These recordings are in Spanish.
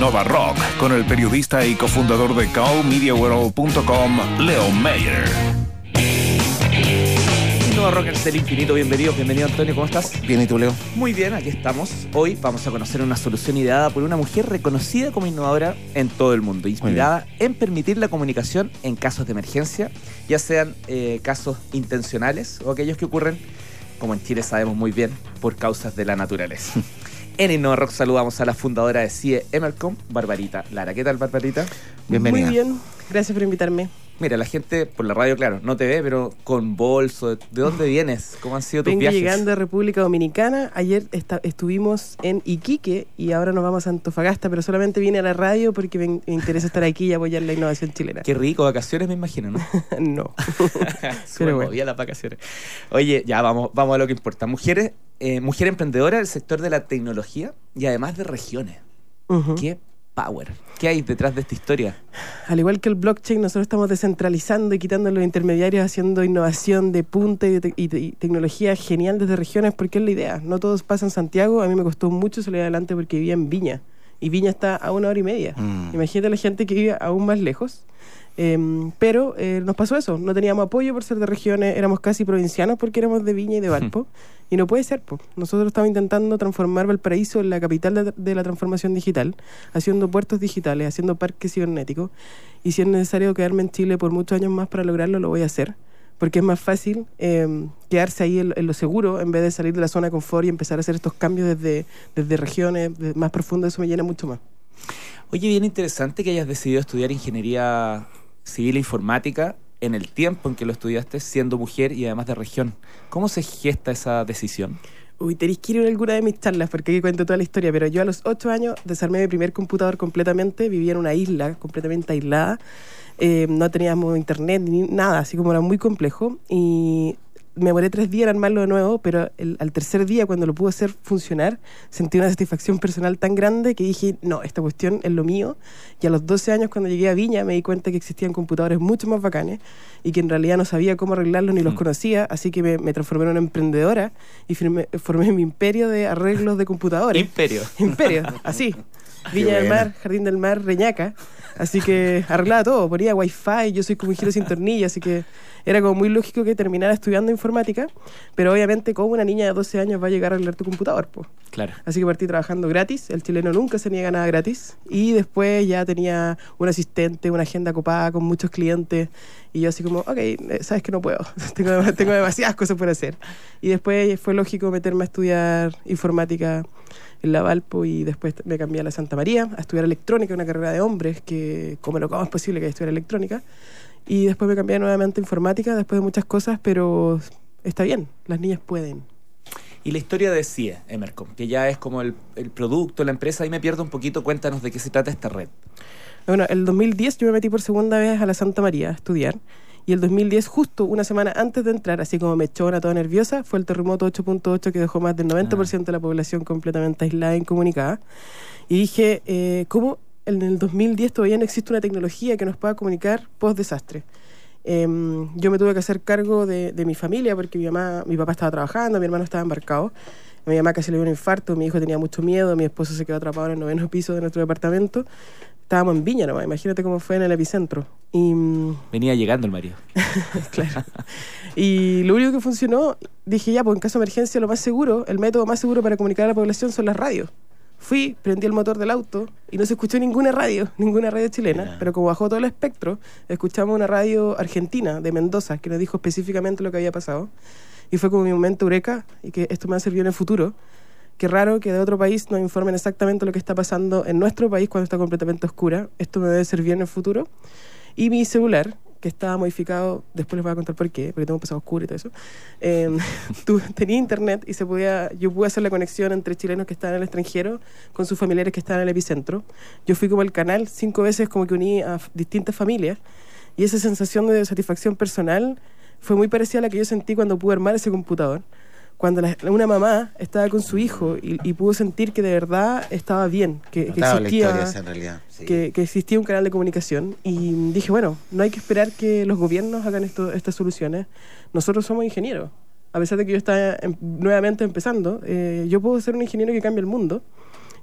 Innova Rock con el periodista y cofundador de cowmediaworld.com, Leo Mayer. Innova Rockers del infinito, bienvenido, bienvenido Antonio, ¿cómo estás? Bien, ¿y tú, Leo? Muy bien, aquí estamos. Hoy vamos a conocer una solución ideada por una mujer reconocida como innovadora en todo el mundo, inspirada en permitir la comunicación en casos de emergencia, ya sean eh, casos intencionales o aquellos que ocurren, como en Chile sabemos muy bien, por causas de la naturaleza. En Innova saludamos a la fundadora de CIE Emercom, Barbarita Lara. ¿Qué tal, Barbarita? Bienvenida. Muy bien, gracias por invitarme. Mira, la gente por la radio, claro, no te ve, pero con bolso. ¿De dónde vienes? ¿Cómo han sido tus Vengo viajes? llegando a República Dominicana. Ayer esta- estuvimos en Iquique y ahora nos vamos a Antofagasta, pero solamente vine a la radio porque me, me interesa estar aquí y apoyar la innovación chilena. Qué rico, vacaciones me imagino, ¿no? no. Súper bueno. las vacaciones. Oye, ya vamos, vamos a lo que importa. Mujeres, eh, mujer emprendedora del sector de la tecnología y además de regiones. Qué ¿Qué hay detrás de esta historia? Al igual que el blockchain, nosotros estamos descentralizando y quitando los intermediarios, haciendo innovación de punta y, te- y y tecnología genial desde regiones, porque es la idea. No todos pasan Santiago. A mí me costó mucho salir adelante porque vivía en Viña. Y Viña está a una hora y media. Mm. Imagínate la gente que vive aún más lejos. Em, pero eh, nos pasó eso, no teníamos apoyo por ser de regiones, éramos casi provincianos porque éramos de Viña y de Valpo, y no puede ser. po. Nosotros estamos intentando transformar Valparaíso en la capital de, de la transformación digital, haciendo puertos digitales, haciendo parques cibernéticos, y si es necesario quedarme en Chile por muchos años más para lograrlo, lo voy a hacer, porque es más fácil em, quedarse ahí en, lo seguro en vez de salir de la zona de confort y empezar a hacer estos cambios desde, desde regiones más profundas, eso me llena mucho más. Oye, bien interesante que hayas decidido estudiar ingeniería civil e informática en el tiempo en que lo estudiaste, siendo mujer y además de región. ¿Cómo se gesta esa decisión? Uy, tenéis que ir a alguna de mis charlas porque aquí cuento toda la historia, pero yo a los ocho años desarmé mi primer computador completamente, vivía en una isla completamente aislada, eh, no teníamos internet ni nada, así como era muy complejo y me demoré tres días en armarlo de nuevo, pero el- al tercer día cuando lo pude hacer funcionar, sentí una satisfacción personal tan grande que dije, no, esta cuestión es lo mío y a los 12 años cuando llegué a Viña me di cuenta que existían computadores mucho más bacanes y que en realidad no sabía cómo arreglarlos ni los Mm. conocía, así que me, me transformé en una emprendedora y firmé- formé mi imperio de arreglos de computadores. Imperio. imperio, así. Viña del. Mar, Jardín del Mar, Reñaca. Así que arreglaba todo, ponía wifi, yo soy como un giro sin tornilla, así que era como muy lógico que terminara estudiando informática, pero obviamente como una niña de 12 años va a llegar a arreglar tu computador, pues. Claro. Así que partí trabajando gratis, el chileno nunca se niega nada gratis, y después ya tenía un asistente, una agenda copada con muchos clientes, y yo así como, ok, eh, sabes que no puedo, tengo, tengo demasiadas cosas por hacer. Y después fue lógico meterme a estudiar informática en la Valpo y después me cambié a la Santa María a estudiar electrónica, una carrera de hombres, que como lo cómo es posible que estudiar electrónica. Y después me cambié nuevamente a informática después de muchas cosas, pero está bien, las niñas pueden. Y la historia de CIE, Emercom, que ya es como el, el producto, la empresa, ahí me pierdo un poquito, cuéntanos de qué se trata esta red. Bueno, el 2010 yo me metí por segunda vez a la Santa María a estudiar. Y el 2010, justo una semana antes de entrar, así como me echó una toda nerviosa, fue el terremoto 8.8 que dejó más del 90% de la población completamente aislada e incomunicada. Y dije, eh, ¿cómo en el 2010 todavía no existe una tecnología que nos pueda comunicar post-desastre? Em, yo me tuve que hacer cargo de, de mi familia porque mi mamá, mi papá estaba trabajando, mi hermano estaba embarcado. A mi mamá casi le dio un infarto, mi hijo tenía mucho miedo, mi esposo se quedó atrapado en el noveno piso de nuestro departamento. Estábamos en Viña nomás, imagínate cómo fue en el epicentro. Y, mm, Venía llegando el marido. claro. y lo único que funcionó, dije ya, pues en caso de emergencia lo más seguro, el método más seguro para comunicar a la población son las radios. Fui, prendí el motor del auto y no se escuchó ninguna radio, ninguna radio chilena, pero como bajó todo el espectro, escuchamos una radio argentina de Mendoza que nos dijo específicamente lo que había pasado. Y fue como mi momento eureka y que esto me va a servir en el futuro. Qué raro que de otro país nos informen exactamente lo que está pasando en nuestro país cuando está completamente oscura. Esto me debe servir en el futuro. Y mi celular, que estaba modificado, después les voy a contar por qué, porque tengo un pasado oscuro y todo eso, eh, tenía internet y se podía, yo pude hacer la conexión entre chilenos que estaban en el extranjero con sus familiares que estaban en el epicentro. Yo fui como el canal cinco veces como que uní a distintas familias y esa sensación de satisfacción personal fue muy parecida a la que yo sentí cuando pude armar ese computador. Cuando la- una mamá estaba con su hijo y, y pudo sentir que de verdad estaba bien, que, que existía esa realidad. sí. que, que existía un canal de comunicación y dije, bueno, no hay que esperar que los gobiernos hagan esto, estas soluciones. Nosotros somos ingenieros. A pesar de que yo estaba em- nuevamente empezando, eh, yo puedo ser un ingeniero que cambie el mundo.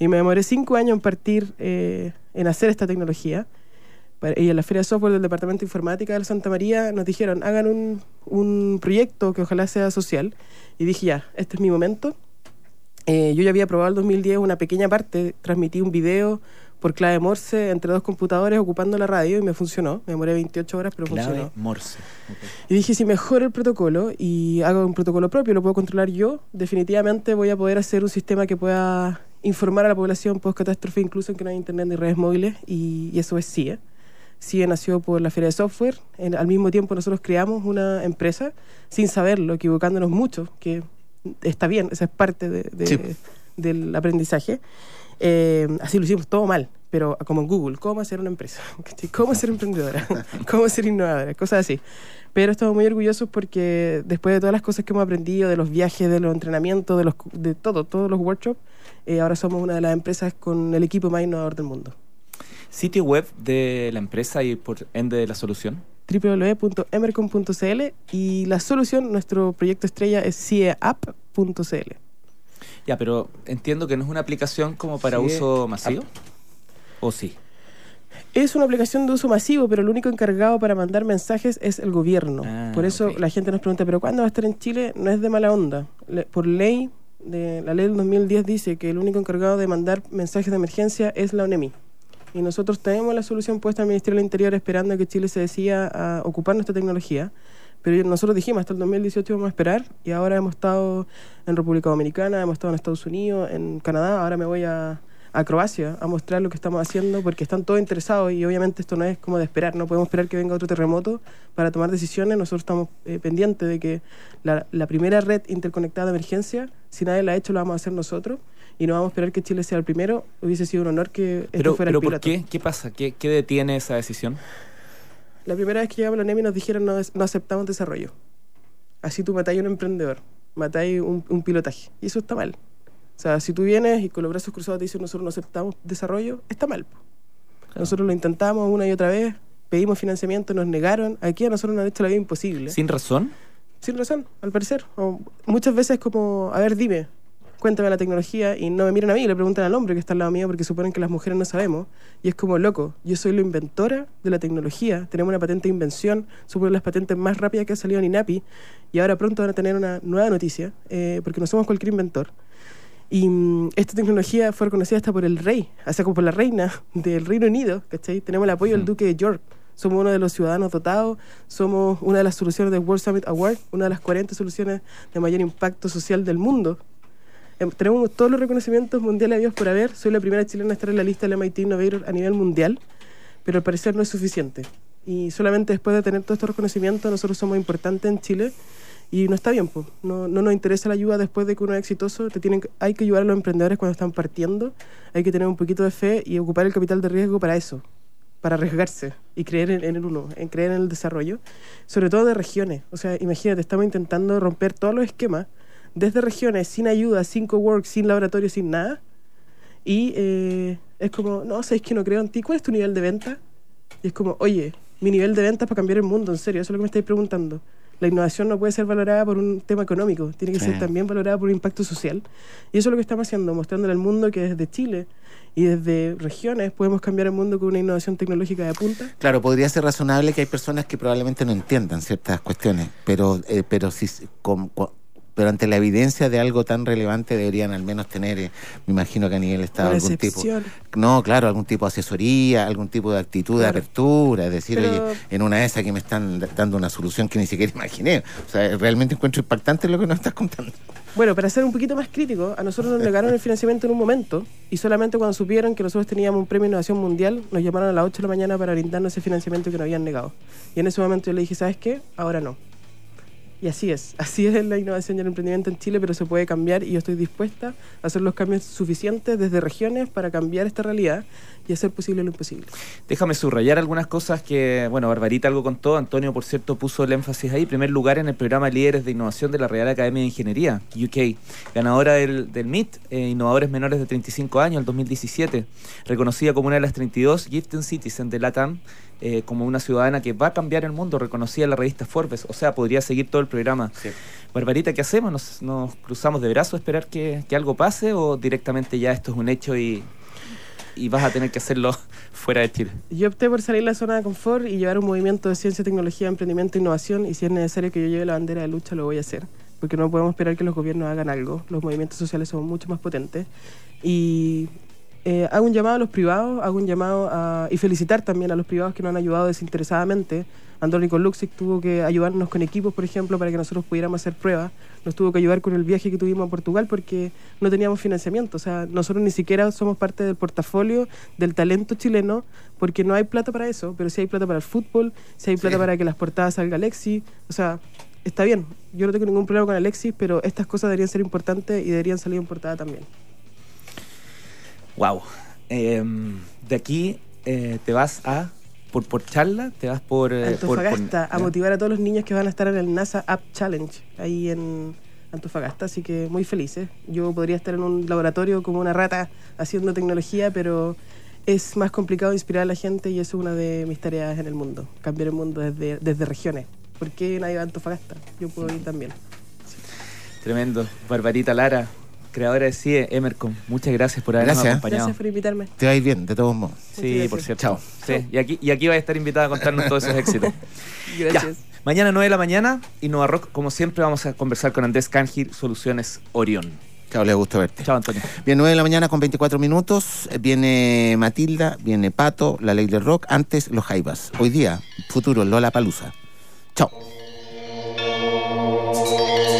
Y me demoré cinco años en partir, eh, en hacer esta tecnología. Y en la Feria de Software del Departamento de Informática de Santa María nos dijeron, hagan un, un proyecto que ojalá sea social. Y dije, ya, este es mi momento. Eh, yo ya había probado el 2010 una pequeña parte, transmití un video por clave Morse entre dos computadores ocupando la radio y me funcionó. Me demoré 28 horas, pero Clave funcionó. Morse. Ok. Y dije, si mejoro el protocolo y hago un protocolo propio, lo puedo controlar yo, definitivamente voy a poder hacer un sistema que pueda informar a la población post-catástrofe, incluso en que no hay internet ni redes móviles, y, y eso es CIE. CIE nació por la Feria de Software. En- al mismo tiempo nosotros creamos una empresa sin saberlo, equivocándonos mucho, que está bien, esa es parte de- de- Sí. del aprendizaje. Eh, así lo hicimos todo mal, pero como en Google, ¿cómo hacer una empresa? ¿Cómo ser emprendedora? ¿Cómo ser innovadora? Cosas así. Pero estamos muy orgullosos porque después de todas las cosas que hemos aprendido, de los viajes, de los entrenamientos, de, los, de todo, todos los workshops, eh, ahora somos una de las empresas con el equipo más innovador del mundo. Sitio web de la empresa y por ende de la solución. www.emercom.cl y la solución, nuestro proyecto estrella es cieapp.cl. Ya, pero entiendo que no es una aplicación como para Sí. uso masivo. ¿O sí? Es una aplicación de uso masivo, pero el único encargado para mandar mensajes es el gobierno. Ah, por eso la gente nos pregunta, ¿pero cuándo va a estar en Chile? No es de mala onda. Le- por ley, de, la ley del 2010 dice que el único encargado de mandar mensajes de emergencia es la ONEMI. Y nosotros tenemos la solución puesta al Ministerio del Interior esperando que Chile se decida a ocupar nuestra tecnología. Pero nosotros dijimos, hasta el 2018 vamos a esperar y ahora hemos estado en República Dominicana, hemos estado en Estados Unidos, en Canadá, ahora me voy a, a Croacia a mostrar lo que estamos haciendo porque están todos interesados y obviamente esto no es como de esperar, no podemos esperar que venga otro terremoto para tomar decisiones, nosotros estamos eh, pendientes de que la, la primera red interconectada de emergencia, si nadie la ha hecho, la vamos a hacer nosotros y no vamos a esperar que Chile sea el primero, hubiese sido un honor que este Pero, fuera pero el ¿por piloto. qué? ¿Qué pasa? ¿Qué, qué detiene esa decisión? La primera vez que llegamos a la NEMI nos dijeron no, no aceptamos desarrollo. Así tú matáis a un emprendedor, matáis un, un pilotaje. Y eso está mal. O sea, si tú vienes y con los brazos cruzados te dicen nosotros no aceptamos desarrollo, está mal. po. Nosotros lo intentamos una y otra vez, pedimos financiamiento, nos negaron. Aquí a nosotros nos han hecho la vida imposible. ¿Sin razón? Sin razón, al parecer. O muchas veces como, a ver, dime, cuéntame la tecnología y no me miran a mí, le preguntan al hombre que está al lado mío porque suponen que las mujeres no sabemos. Y es como, loco, yo soy la inventora de la tecnología, tenemos una patente de invención, supongo las patentes más rápidas que ha salido en INAPI y ahora pronto van a tener una nueva noticia eh, porque no somos cualquier inventor. Y mm, esta tecnología fue reconocida hasta por el rey, sea, como por la reina del Reino Unido, ¿cachai? Tenemos el apoyo del Ujú. duque de York. Somos uno de los ciudadanos dotados, somos una de las soluciones del World Summit Award, una de las 40 soluciones de mayor impacto social del mundo. Em, Tenemos todos los reconocimientos mundiales a Dios por haber. Soy la primera chilena a estar en la lista del MIT Innovator a nivel mundial, pero al parecer no es suficiente. Y solamente después de tener todos estos reconocimientos, nosotros somos importantes en Chile y no está bien, pues. No, no nos interesa la ayuda después de que uno es exitoso. Te tienen, hay que ayudar a los emprendedores cuando están partiendo. Hay que tener un poquito de fe y ocupar el capital de riesgo para eso, para arriesgarse y creer en, en el uno, en creer en el desarrollo, sobre todo de regiones. O sea, imagínate, estamos intentando romper todos los esquemas desde regiones, sin ayuda, sin cowork, sin laboratorio, sin nada. Y eh, es como, no, sabes que no creo en ti. ¿Cuál es tu nivel de venta? Y es como, oye, mi nivel de venta es para cambiar el mundo, en serio, eso es lo que me estáis preguntando. La innovación no puede ser valorada por un tema económico, tiene que Sí. ser también valorada por un impacto social. Y eso es lo que estamos haciendo, mostrándole al mundo que desde Chile y desde regiones podemos cambiar el mundo con una innovación tecnológica de punta. Claro, podría ser razonable que hay personas que probablemente no entiendan ciertas cuestiones, pero eh, pero si com- co- pero ante la evidencia de algo tan relevante deberían al menos tener, eh, me imagino que a nivel Estado Una algún tipo, excepción. no, claro, algún tipo de asesoría, algún tipo de actitud de Claro. apertura, es decir, Pero- oye, en una de esas que me están dando una solución que ni siquiera imaginé, o sea, realmente encuentro impactante lo que nos estás contando. Bueno, para ser un poquito más crítico, a nosotros nos negaron el financiamiento en un momento y solamente cuando supieron que nosotros teníamos un premio de innovación mundial, nos llamaron a las 8 de la mañana para brindarnos ese financiamiento que nos habían negado. Y en ese momento yo le dije, ¿sabes qué? Ahora no. Y así es, así es la innovación y el emprendimiento en Chile, pero se puede cambiar y yo estoy dispuesta a hacer los cambios suficientes desde regiones para cambiar esta realidad y hacer posible lo imposible. Déjame subrayar algunas cosas que, bueno, Barbarita algo contó. Antonio, por cierto, puso el énfasis ahí. Primer lugar en el programa Líderes de Innovación de la Real Academia de Ingeniería, UK. Ganadora del, del MIT, eh, Innovadores Menores de 35 años, el 2017. Reconocida como una de las 32 Gifted Citizen de LATAM, eh, como una ciudadana que va a cambiar el mundo, reconocida en la revista Forbes. O sea, podría seguir todo el programa. Sí. Barbarita, ¿qué hacemos? ¿Nos, nos cruzamos de brazos a esperar que, que algo pase o directamente ya esto es un hecho y, y vas a tener que hacerlo fuera de Chile? Yo opté por salir de la zona de confort y llevar un movimiento de ciencia, tecnología, emprendimiento e innovación y si es necesario que yo lleve la bandera de lucha lo voy a hacer, porque no podemos esperar que los gobiernos hagan algo, los movimientos sociales son mucho más potentes y eh, hago un llamado a los privados, hago un llamado a, y felicitar también a los privados que nos han ayudado desinteresadamente. Andrónico Luxic tuvo que ayudarnos con equipos, por ejemplo, para que nosotros pudiéramos hacer pruebas. Nos tuvo que ayudar con el viaje que tuvimos a Portugal porque no teníamos financiamiento. O sea, nosotros ni siquiera somos parte del portafolio del talento chileno porque no hay plata para eso, pero sí hay plata para el fútbol, sí hay plata Sí. para que las portadas salga Alexis. O sea, está bien. Yo no tengo ningún problema con Alexis, pero estas cosas deberían ser importantes y deberían salir en portada también. Wow. de aquí eh, te vas a, por, por charla, te vas por... eh, por- por- Antofagasta a motivar a todos los niños que van a estar en el NASA App Challenge ahí en Antofagasta, así que muy felices. Yo podría estar en un laboratorio como una rata haciendo tecnología, pero es más complicado inspirar a la gente y eso es una de mis tareas en el mundo, cambiar el mundo desde, desde regiones. ¿Por qué nadie va a Antofagasta? Yo puedo ir también. Tremendo. Barbarita Lara, creadora de CIE, Emercon. Muchas gracias por habernos Gracias. acompañado. Gracias por invitarme. Te va a ir bien, de todos modos. Sí, por cierto. Chao. Sí, y aquí, y aquí vas a estar invitada a contarnos todos esos éxitos. Gracias. Ya. Mañana 9 de la mañana, Innova Rock, como siempre, vamos a conversar con Andrés Cangil, Soluciones Orión. Chao, le gusto verte. Chao, Antonio. Bien, 9 de la mañana con 24 minutos. eh, Viene Matilda, viene Pato, la ley del rock. Antes, los Jaivas. Hoy día, futuro, Lola Palusa. Chao.